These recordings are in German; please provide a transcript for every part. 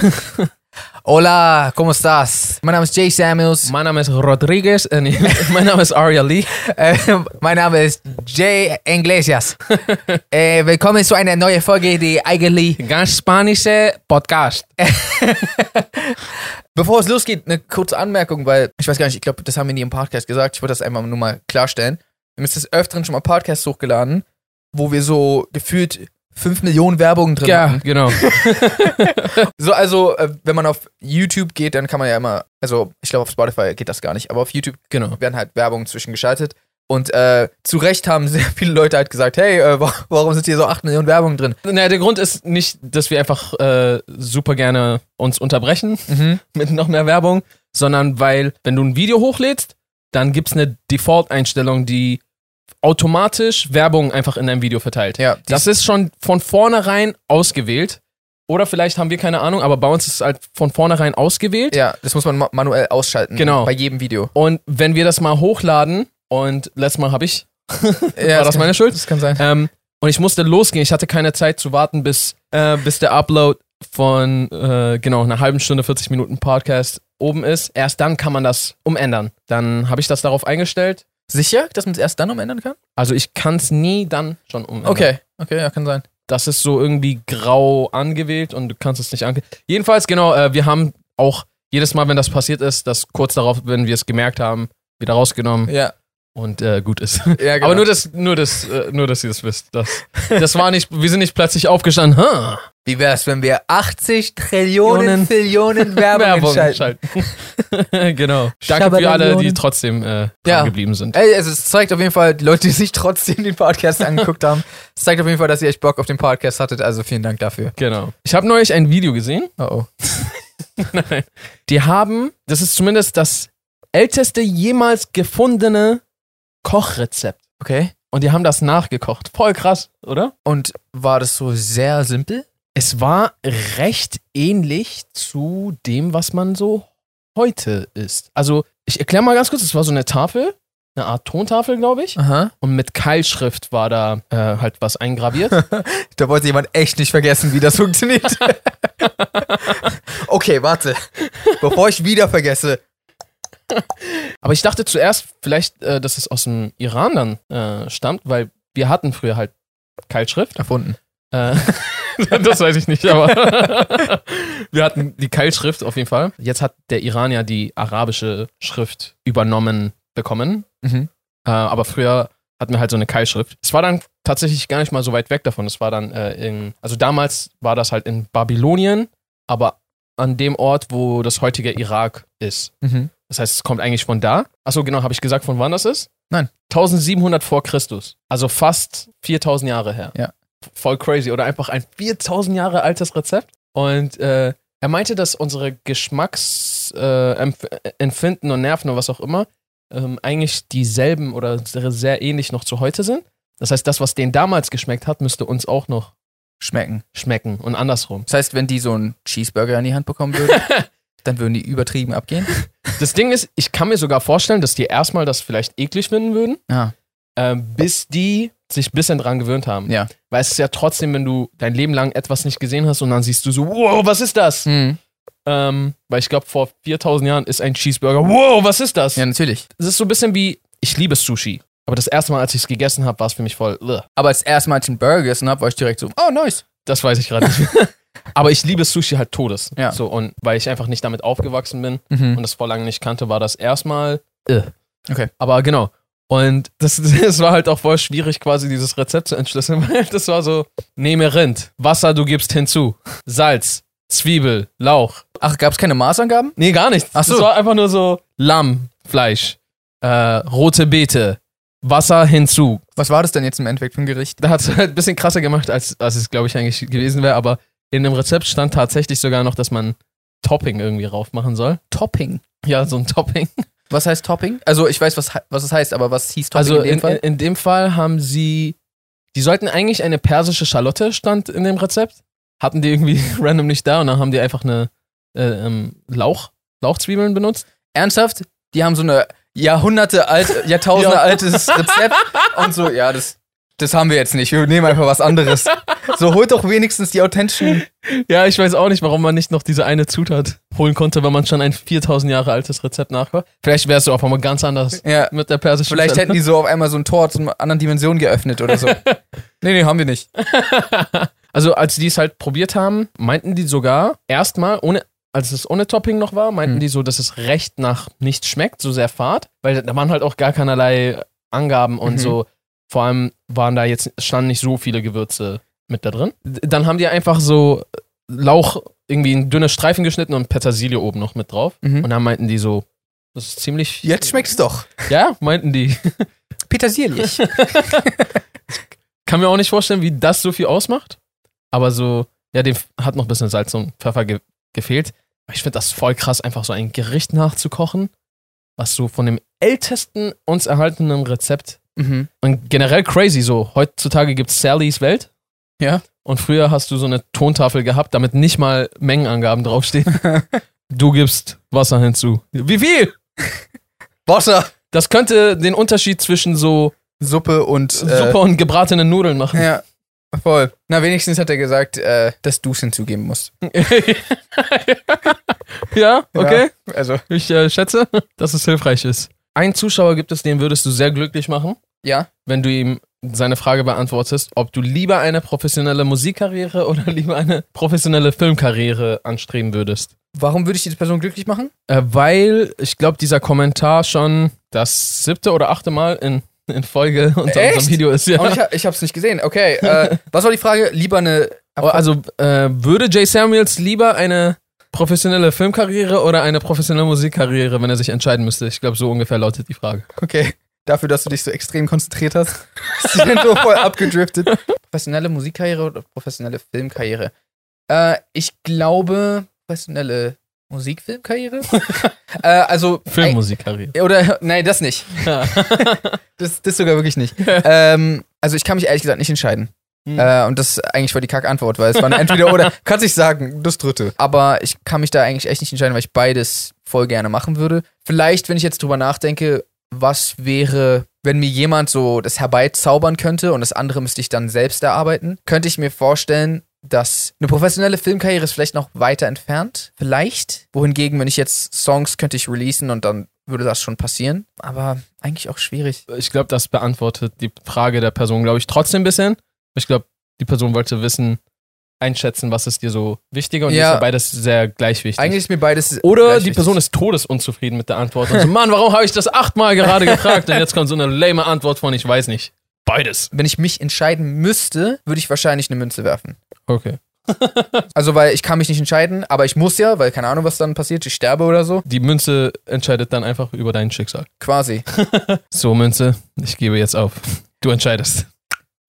Hola, ¿cómo estás? Mein Name ist Jay Samuels. Mein Name ist Rodriguez. Mein Name ist Aria Lee. Äh, mein Name ist Jay Iglesias. äh, willkommen zu einer neuen Folge, die eigentlich. Ganz spanische Podcast. Bevor es losgeht, eine kurze Anmerkung, weil ich weiß gar nicht, ich glaube, das haben wir nie im Podcast gesagt. Ich wollte das einfach nur mal klarstellen. Wir haben jetzt des Öfteren schon mal Podcasts hochgeladen, wo wir so gefühlt 5 Millionen Werbungen drin Ja, hatten. genau. So, also, äh, wenn man auf YouTube geht, dann kann man ja immer, also ich glaube, auf Spotify geht das gar nicht, aber auf YouTube genau. werden halt Werbungen zwischengeschaltet. Und äh, zu Recht haben sehr viele Leute halt gesagt, hey, äh, wa- warum sind hier so 8 Millionen Werbungen drin? Naja, der Grund ist nicht, dass wir einfach äh, super gerne uns unterbrechen mit noch mehr Werbung, sondern weil, wenn du ein Video hochlädst, dann gibt's eine Default-Einstellung, die automatisch Werbung einfach in deinem Video verteilt. Ja, Das ist schon von vornherein ausgewählt. Oder vielleicht haben wir keine Ahnung, aber bei uns ist es halt von vornherein ausgewählt. Ja, das muss man ma manuell ausschalten. Genau. Bei jedem Video. Und wenn wir das mal hochladen, und letztes Mal habe ich, Ja, war das meine Schuld? Das kann sein. Ähm, und ich musste losgehen. Ich hatte keine Zeit zu warten, bis, äh, bis der Upload von, äh, genau, einer halben Stunde, 40 Minuten Podcast oben ist. Erst dann kann man das umändern. Dann habe ich das darauf eingestellt. Sicher, dass man es erst dann umändern kann? Also ich kann es nie dann schon umändern. Okay, okay, ja, kann sein. Das ist so irgendwie grau angewählt und du kannst es nicht angehen. Jedenfalls, genau, äh, wir haben auch jedes Mal, wenn das passiert ist, das kurz darauf, wenn wir es gemerkt haben, wieder rausgenommen Ja, und äh, gut ist. ja genau. Aber nur, dass, nur, dass, äh, nur, dass ihr das wisst. Das, das war nicht, wir sind nicht plötzlich aufgestanden. Huh, Wie wär's, wenn wir 80 Trillionen, Trillionen Billionen Werbung, schalten? schalten. genau. Danke für alle, die trotzdem äh, dran Ja. geblieben sind. Ey, also es zeigt auf jeden Fall, die Leute, die sich trotzdem den Podcast angeguckt haben, es zeigt auf jeden Fall, dass ihr echt Bock auf den Podcast hattet, also vielen Dank dafür. Genau. Ich habe neulich ein Video gesehen. Oh oh. Nein. Die haben, das ist zumindest das älteste jemals gefundene Kochrezept. Okay. Und die haben das nachgekocht. Voll krass, oder? Und war das so sehr simpel? Es war recht ähnlich zu dem, was man so heute isst. Also, ich erkläre mal ganz kurz, es war so eine Tafel, eine Art Tontafel, glaube ich. Aha. Und mit Keilschrift war da äh, halt was eingraviert. Da wollte jemand echt nicht vergessen, wie das funktioniert. okay, warte. Bevor ich wieder vergesse. Aber ich dachte zuerst vielleicht, äh, dass es aus dem Iran dann äh, stammt, weil wir hatten früher halt Keilschrift. Erfunden. Äh, das weiß ich nicht, aber wir hatten die Keilschrift auf jeden Fall. Jetzt hat der Iran ja die arabische Schrift übernommen bekommen. Mhm. Äh, aber früher hatten wir halt so eine Keilschrift. Es war dann tatsächlich gar nicht mal so weit weg davon. Es war dann äh, in, also damals war das halt in Babylonien, aber an dem Ort, wo das heutige Irak ist. Mhm. Das heißt, es kommt eigentlich von da. Achso, genau, habe ich gesagt, von wann das ist? Nein. 1700 vor Christus. Also fast 4000 Jahre her. Ja. Voll crazy. Oder einfach ein 4000 Jahre altes Rezept. Und äh, er meinte, dass unsere Geschmacksempfinden äh, Empfinden und Nerven oder was auch immer ähm, eigentlich dieselben oder sehr, sehr ähnlich noch zu heute sind. Das heißt, das, was denen damals geschmeckt hat, müsste uns auch noch Schmecken. schmecken und andersrum. Das heißt, wenn die so einen Cheeseburger in die Hand bekommen würden, dann würden die übertrieben abgehen. Das Ding ist, ich kann mir sogar vorstellen, dass die erstmal das vielleicht eklig finden würden. Ja. ähm, bis die sich ein bisschen dran gewöhnt haben. Ja. Weil es ist ja trotzdem, wenn du dein Leben lang etwas nicht gesehen hast und dann siehst du so, wow, was ist das? Mhm. Ähm, weil ich glaube, vor 4000 Jahren ist ein Cheeseburger, wow, was ist das? Ja, natürlich. Es ist so ein bisschen wie, ich liebe Sushi. Aber das erste Mal, als ich es gegessen habe, war es für mich voll, ugh. Aber als erste Mal, als ich einen Burger gegessen habe, war ich direkt so, oh, nice. das weiß ich gerade nicht. Aber ich liebe Sushi halt todes. Ja. So, und weil ich einfach nicht damit aufgewachsen bin Mhm. und das vor lange nicht kannte, war das erstmal, äh. Okay. Aber genau. Und das, das war halt auch voll schwierig, quasi dieses Rezept zu entschlüsseln, weil das war so, nehme Rind, Wasser du gibst hinzu, Salz, Zwiebel, Lauch. Ach, gab es keine Maßangaben? Nee, gar nicht. Ach so. Das war einfach nur so Lamm, Fleisch, äh, rote Beete, Wasser hinzu. Was war das denn jetzt im Endeffekt für ein Gericht? Da hat es halt ein bisschen krasser gemacht, als, als es, glaube ich, eigentlich gewesen wäre, aber in dem Rezept stand tatsächlich sogar noch, dass man Topping irgendwie rauf machen soll. Topping. Ja, so ein Topping. Was heißt Topping? Also ich weiß, was, was es heißt, aber was hieß Topping Also in dem in, Fall? in, dem Fall haben sie, die sollten eigentlich eine persische Schalotte stand in dem Rezept, hatten die irgendwie random nicht da und dann haben die einfach eine äh, ähm, Lauch, Lauchzwiebeln benutzt. Ernsthaft? Die haben so eine Jahrhunderte alt, Jahrtausende Ja. altes Rezept und so, ja, das das haben wir jetzt nicht. Wir nehmen einfach was anderes. so, holt doch wenigstens die authentischen. Ja, ich weiß auch nicht, warum man nicht noch diese eine Zutat holen konnte, wenn man schon ein 4000 Jahre altes Rezept nachkocht. Vielleicht wärst du auf einmal ganz anders Ja. mit der persischen Vielleicht Zelle. hätten die so auf einmal so ein Tor zu einer anderen Dimension geöffnet oder so. nee, nee, haben wir nicht. Also, als die es halt probiert haben, meinten die sogar erstmal, ohne, als es ohne Topping noch war, meinten Hm. die so, dass es recht nach nichts schmeckt, so sehr fad, weil da waren halt auch gar keinerlei Angaben und Mhm. so. Vor allem waren da jetzt, standen nicht so viele Gewürze mit da drin. Dann haben die einfach so Lauch irgendwie in dünne Streifen geschnitten und Petersilie oben noch mit drauf. Mhm. Und dann meinten die so, das ist ziemlich. Jetzt schmeckt's doch. Ja, meinten die. Petersierlich. Kann mir auch nicht vorstellen, wie das so viel ausmacht. Aber so, ja, dem hat noch ein bisschen Salz und Pfeffer ge gefehlt. Aber ich finde das voll krass, einfach so ein Gericht nachzukochen, was so von dem ältesten uns erhaltenen Rezept mhm. und generell crazy so. Heutzutage gibt's Sallys Welt. Ja. Und früher hast du so eine Tontafel gehabt, damit nicht mal Mengenangaben draufstehen. du gibst Wasser hinzu. Wie viel? Wasser. Das könnte den Unterschied zwischen so Suppe und. Suppe und gebratenen Nudeln machen. Äh, ja, voll. Na, wenigstens hat er gesagt, äh, dass du es hinzugeben musst. ja, okay. Ja, also, Ich äh, schätze, dass es hilfreich ist. Einen Zuschauer gibt es, den würdest du sehr glücklich machen, ja. wenn du ihm seine Frage beantwortest, ob du lieber eine professionelle Musikkarriere oder lieber eine professionelle Filmkarriere anstreben würdest. Warum würde ich diese Person glücklich machen? Äh, weil ich glaube, dieser Kommentar schon das siebte oder achte Mal in, in Folge unter Echt? unserem Video ist. Ja. Und ich, ich hab's nicht gesehen. Okay, äh, was war die Frage? Lieber eine. Oh, Also äh, würde Jay Samuels lieber eine professionelle Filmkarriere oder eine professionelle Musikkarriere, wenn er sich entscheiden müsste? Ich glaube, so ungefähr lautet die Frage. Okay. Dafür, dass du dich so extrem konzentriert hast. Die denn so voll abgedriftet. Professionelle Musikkarriere oder professionelle Filmkarriere? Äh, ich glaube, professionelle Musikfilmkarriere? äh, also. Filmmusikkarriere. Oder, nein, das nicht. Ja. Das, das sogar wirklich nicht. ähm, also, ich kann mich ehrlich gesagt nicht entscheiden. Hm. Äh, und das eigentlich voll die Kack-Antwort, weil es war entweder oder. Kannst nicht sagen, das dritte. Aber ich kann mich da eigentlich echt nicht entscheiden, weil ich beides voll gerne machen würde. Vielleicht, wenn ich jetzt drüber nachdenke, was wäre, wenn mir jemand so das herbeizaubern könnte und das andere müsste ich dann selbst erarbeiten, könnte ich mir vorstellen, dass eine professionelle Filmkarriere ist vielleicht noch weiter entfernt. Vielleicht. Wohingegen, wenn ich jetzt Songs könnte ich releasen und dann würde das schon passieren. Aber eigentlich auch schwierig. Ich glaube, das beantwortet die Frage der Person, glaube ich, trotzdem ein bisschen. Ich glaube, die Person wollte wissen, einschätzen, was ist dir so wichtiger und Ja. ist ja beides sehr gleich wichtig. Eigentlich ist mir beides. Oder die. Person ist todesunzufrieden mit der Antwort. Und so, Mann, warum habe ich das achtmal gerade gefragt? Und jetzt kommt so eine lame Antwort von, ich weiß nicht. Beides. Wenn ich mich entscheiden müsste, würde ich wahrscheinlich eine Münze werfen. Okay. Also, weil ich kann mich nicht entscheiden, aber ich muss ja, weil keine Ahnung, was dann passiert, ich sterbe oder so. Die Münze entscheidet dann einfach über dein Schicksal. Quasi. So, Münze, ich gebe jetzt auf. Du entscheidest.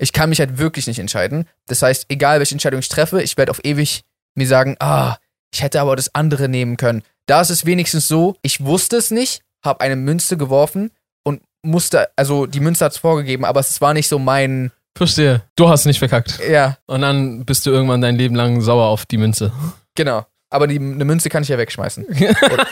Ich kann mich halt wirklich nicht entscheiden. Das heißt, egal welche Entscheidung ich treffe, ich werde auf ewig mir sagen, ah, ich hätte aber das andere nehmen können. Da ist es wenigstens so, ich wusste es nicht, habe eine Münze geworfen und musste, also die Münze hat es vorgegeben, aber es war nicht so mein, Verstehe. Du hast nicht verkackt. ja, Und dann bist du irgendwann dein Leben lang sauer auf die Münze. genau. Aber die, eine Münze kann ich ja wegschmeißen. Oder,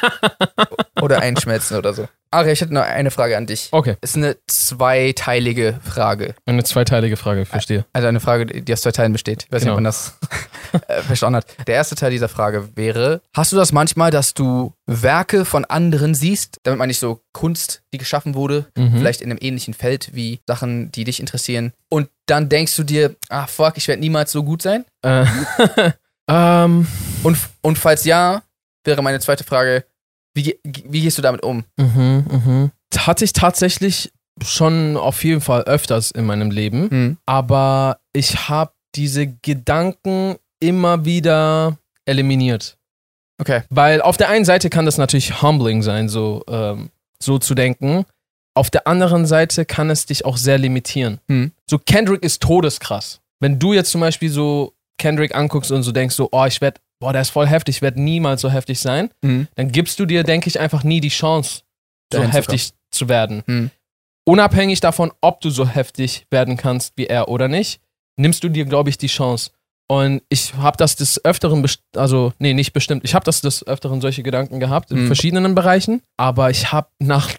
oder einschmelzen oder so. Aria, ich hätte noch eine Frage an dich. Okay. Ist eine zweiteilige Frage. Eine zweiteilige Frage, verstehe. Also eine Frage, die aus zwei Teilen besteht. Ich weiß Genau. nicht, ob man das äh, verstanden hat. Der erste Teil dieser Frage wäre: Hast du das manchmal, dass du Werke von anderen siehst? Damit meine ich so Kunst, die geschaffen wurde, Mhm. vielleicht in einem ähnlichen Feld wie Sachen, die dich interessieren. Und dann denkst du dir: Ah, fuck, ich werde niemals so gut sein. Äh, ähm, Und, und falls ja, wäre meine zweite Frage: Wie, wie gehst du damit um? mhm, mhm. Hatte ich tatsächlich schon auf jeden Fall öfters in meinem Leben, Hm. aber ich habe diese Gedanken immer wieder eliminiert. Okay. Weil auf der einen Seite kann das natürlich humbling sein, so, ähm, so zu denken. Auf der anderen Seite kann es dich auch sehr limitieren. Hm. So Kendrick ist todeskrass. Wenn du jetzt zum Beispiel so Kendrick anguckst und so denkst so, oh, ich werde, boah, der ist voll heftig, ich werde niemals so heftig sein, Hm. dann gibst du dir, denke ich, einfach nie die Chance, so Dahin zu heftig zu werden. Hm. Unabhängig davon, ob du so heftig werden kannst wie er oder nicht, nimmst du dir, glaube ich, die Chance. Und ich habe das des Öfteren, also, nee, nicht bestimmt, ich habe das des Öfteren solche Gedanken gehabt in Hm. verschiedenen Bereichen, aber ich habe nach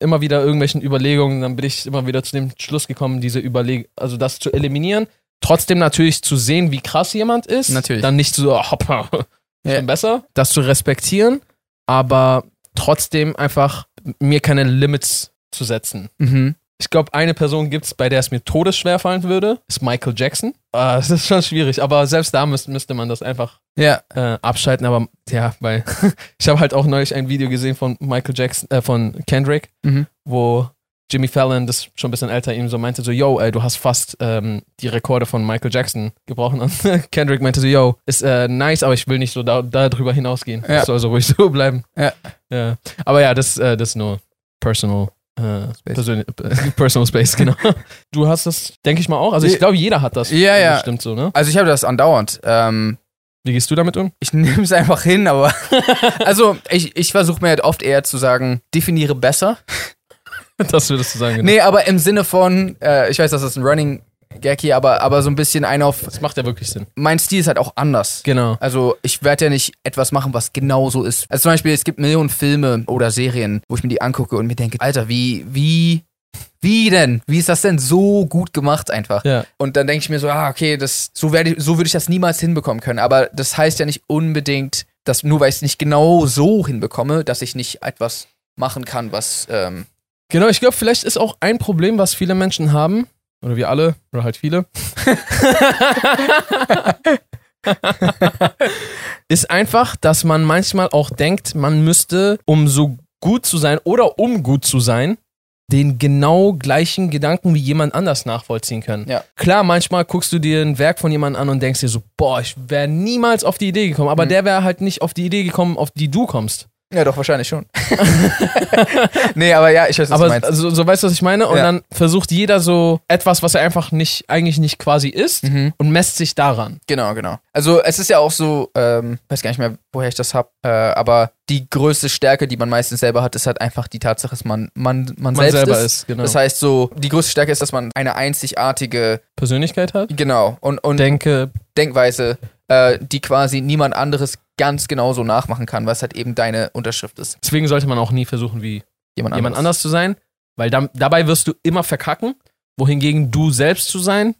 immer wieder irgendwelchen Überlegungen, dann bin ich immer wieder zu dem Schluss gekommen, diese Überleg also das zu eliminieren. Trotzdem natürlich zu sehen, wie krass jemand ist. Natürlich. Dann nicht so, oh, hoppa, Ja. schon besser. Das zu respektieren, aber trotzdem einfach mir keine Limits zu setzen. Mhm. Ich glaube, eine Person gibt es, bei der es mir todesschwer fallen würde, ist Michael Jackson. Ah, das ist schon schwierig, aber selbst da müsste, müsste man das einfach Ja. äh, abschalten. Aber ja, weil ich habe halt auch neulich ein Video gesehen von Michael Jackson, äh, von Kendrick, Mhm. wo Jimmy Fallon, das ist schon ein bisschen älter, ihm so meinte, so, yo, ey, du hast fast ähm, die Rekorde von Michael Jackson gebrochen. Und Kendrick meinte so, yo, ist äh, nice, aber ich will nicht so da, da drüber hinausgehen. Ja. Es soll so ruhig so bleiben. Ja. ja. Aber ja, das, äh, das ist nur personal. Äh, Space. äh, personal Space, genau. Du hast das, denke ich mal auch. Also ich glaube, jeder hat das. Ja, ja. Stimmt so, ne? Also ich habe das andauernd. Ähm, Wie gehst du damit um? ich nehme es einfach hin, aber also ich, ich versuche mir halt oft eher zu sagen, definiere besser. Das würdest du sagen. Genau. Nee, aber im Sinne von, äh, ich weiß, das ist ein Running Gag hier, aber, aber so ein bisschen ein auf, Das macht ja wirklich Sinn. mein Stil ist halt auch anders. Genau. Also ich werde ja nicht etwas machen, was genau so ist. Also zum Beispiel, es gibt Millionen Filme oder Serien, wo ich mir die angucke und mir denke, Alter, wie, wie, wie denn? Wie ist das denn so gut gemacht einfach? Ja. Und dann denke ich mir so, ah, okay, das, so, werde so würde ich das niemals hinbekommen können. Aber das heißt ja nicht unbedingt, dass nur weil ich es nicht genau so hinbekomme, dass ich nicht etwas machen kann, was, ähm, Genau, ich glaube, vielleicht ist auch ein Problem, was viele Menschen haben, oder wir alle, oder halt viele, ist einfach, dass man manchmal auch denkt, man müsste, um so gut zu sein oder um gut zu sein, den genau gleichen Gedanken wie jemand anders nachvollziehen können. Ja. Klar, manchmal guckst du dir ein Werk von jemand an und denkst dir so, boah, ich wäre niemals auf die Idee gekommen, aber Mhm. der wäre halt nicht auf die Idee gekommen, auf die du kommst. Ja doch, wahrscheinlich schon. nee, aber ja, ich weiß, was Aber du meinst. so, so weißt du, was ich meine? Und Ja. dann versucht jeder so etwas, was er einfach nicht, eigentlich nicht quasi ist Mhm. und messt sich daran. Genau, genau. Also es ist ja auch so, ähm, weiß gar nicht mehr, woher ich das hab, äh, aber die größte Stärke, die man meistens selber hat, ist halt einfach die Tatsache, dass man, man, man, Man selbst selber ist. ist, genau. Das heißt so, die größte Stärke ist, dass man eine einzigartige, Persönlichkeit hat. genau, und, und Denke, Denkweise, äh, die quasi niemand anderes ganz genauso nachmachen kann, was halt eben deine Unterschrift ist. deswegen sollte man auch nie versuchen, wie Jemand, jemand anders zu sein, weil dam- dabei wirst du immer verkacken. Wohingegen du selbst zu sein,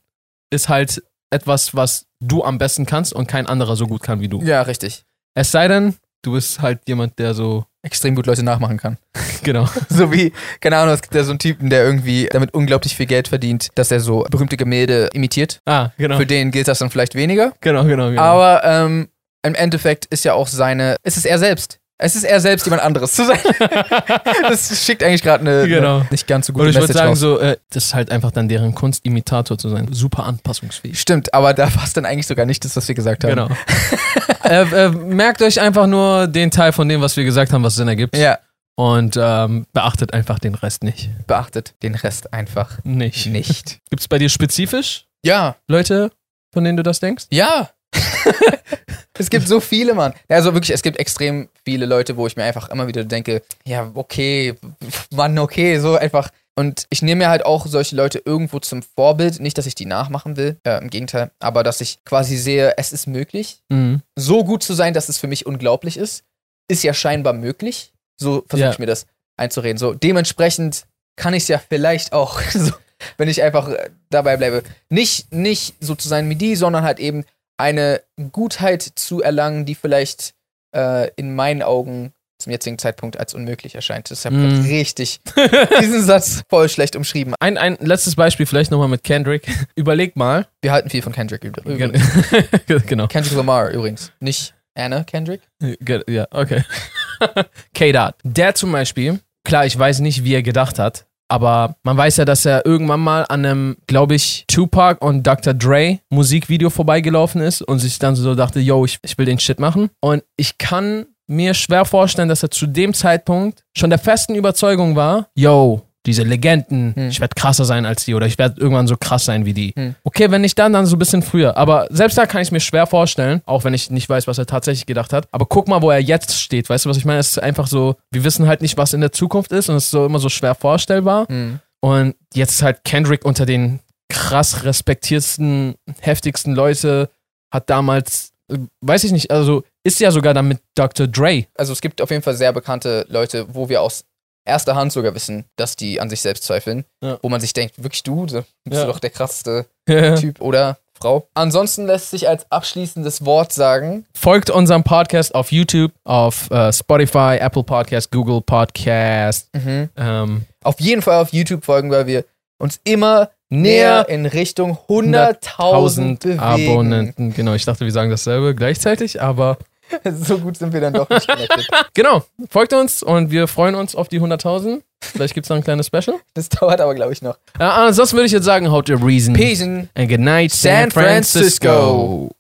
ist halt etwas, was du am besten kannst und kein anderer so gut kann wie du. Ja, richtig. Es sei denn, du bist halt jemand, der so, Extrem gut Leute nachmachen kann. genau. So wie, keine Ahnung, es gibt ja so einen Typen, der irgendwie damit unglaublich viel Geld verdient, dass er so berühmte Gemälde imitiert. Ah, genau. Für den gilt das dann vielleicht weniger. Genau, genau, genau. Aber ähm, im Endeffekt ist ja auch seine, ist es er selbst. Es ist er selbst, jemand anderes zu sein. das schickt eigentlich gerade eine, Genau. eine nicht ganz so gute und ich würde sagen, raus. so, äh, das ist halt einfach dann deren Kunst, Imitator zu sein. Super anpassungsfähig. Stimmt, aber da war es dann eigentlich sogar nicht das, was wir gesagt haben. Genau. äh, äh, merkt euch einfach nur den Teil von dem, was wir gesagt haben, was Sinn ergibt. Ja, Und ähm, beachtet einfach den Rest nicht. beachtet den Rest einfach Nicht. nicht. Gibt es bei dir spezifisch Ja, Leute, von denen du das denkst? ja. es gibt so viele, Mann. Also wirklich, es gibt extrem viele Leute, wo ich mir einfach immer wieder denke, ja, okay, Mann, okay, so einfach. Und ich nehme mir halt auch solche Leute irgendwo zum Vorbild. Nicht, dass ich die nachmachen will, äh, im Gegenteil, aber dass ich quasi sehe, es ist möglich. Mhm. so gut zu sein, dass es für mich unglaublich ist, ist ja scheinbar möglich. So versuche Ja. ich mir das einzureden. So dementsprechend kann ich es ja vielleicht auch, so, wenn ich einfach äh, dabei bleibe, nicht nicht so zu sein wie die, sondern halt eben eine Gutheit zu erlangen, die vielleicht äh, in meinen Augen zum jetzigen Zeitpunkt als unmöglich erscheint. Das habe Mm. ich richtig diesen Satz voll schlecht umschrieben. Ein, ein letztes Beispiel vielleicht nochmal mit Kendrick. Überleg mal. Wir halten viel von Kendrick übrigens. genau. Kendrick Lamar übrigens, nicht Anna Kendrick. Ge- Ja, okay. K-Dot. Der zum Beispiel, klar, ich weiß nicht, wie er gedacht hat, aber man weiß ja, dass er irgendwann mal an einem, glaube ich, Tupac und Dr. Dre Musikvideo vorbeigelaufen ist und sich dann so dachte, yo, ich, ich will den Shit machen. Und ich kann mir schwer vorstellen, dass er zu dem Zeitpunkt schon der festen Überzeugung war, yo, diese Legenden, Hm. ich werde krasser sein als die oder ich werde irgendwann so krass sein wie die. Hm. Okay, wenn nicht dann, dann so ein bisschen früher. Aber selbst da kann ich mir schwer vorstellen, auch wenn ich nicht weiß, was er tatsächlich gedacht hat. Aber guck mal, wo er jetzt steht. Weißt du, was ich meine? Es ist einfach so, wir wissen halt nicht, was in der Zukunft ist und es ist so immer so schwer vorstellbar. Hm. Und jetzt ist halt Kendrick unter den krass respektiertesten, heftigsten Leute, hat damals, äh, weiß ich nicht, also ist ja sogar dann mit Dr. Dre. also es gibt auf jeden Fall sehr bekannte Leute, wo wir aus erster Hand sogar wissen, dass die an sich selbst zweifeln. Ja. Wo man sich denkt, wirklich du? Bist Ja. du doch der krasseste. Typ oder Frau. Ansonsten lässt sich als abschließendes Wort sagen, Folgt unserem Podcast auf YouTube, auf äh, Spotify, Apple Podcast, Google Podcast. mhm. Ähm, auf jeden Fall auf YouTube folgen, weil wir uns immer näher in Richtung 100.000 1000 bewegen. Abonnenten. Genau, ich dachte, wir sagen dasselbe gleichzeitig, aber So gut sind wir dann doch nicht connected. genau, folgt uns und wir freuen uns auf die 100.000. Vielleicht gibt es noch ein kleines Special. Das dauert aber, glaube ich, noch. Äh, ansonsten würde ich jetzt sagen, how to reason Peace. and good night, San San Francisco.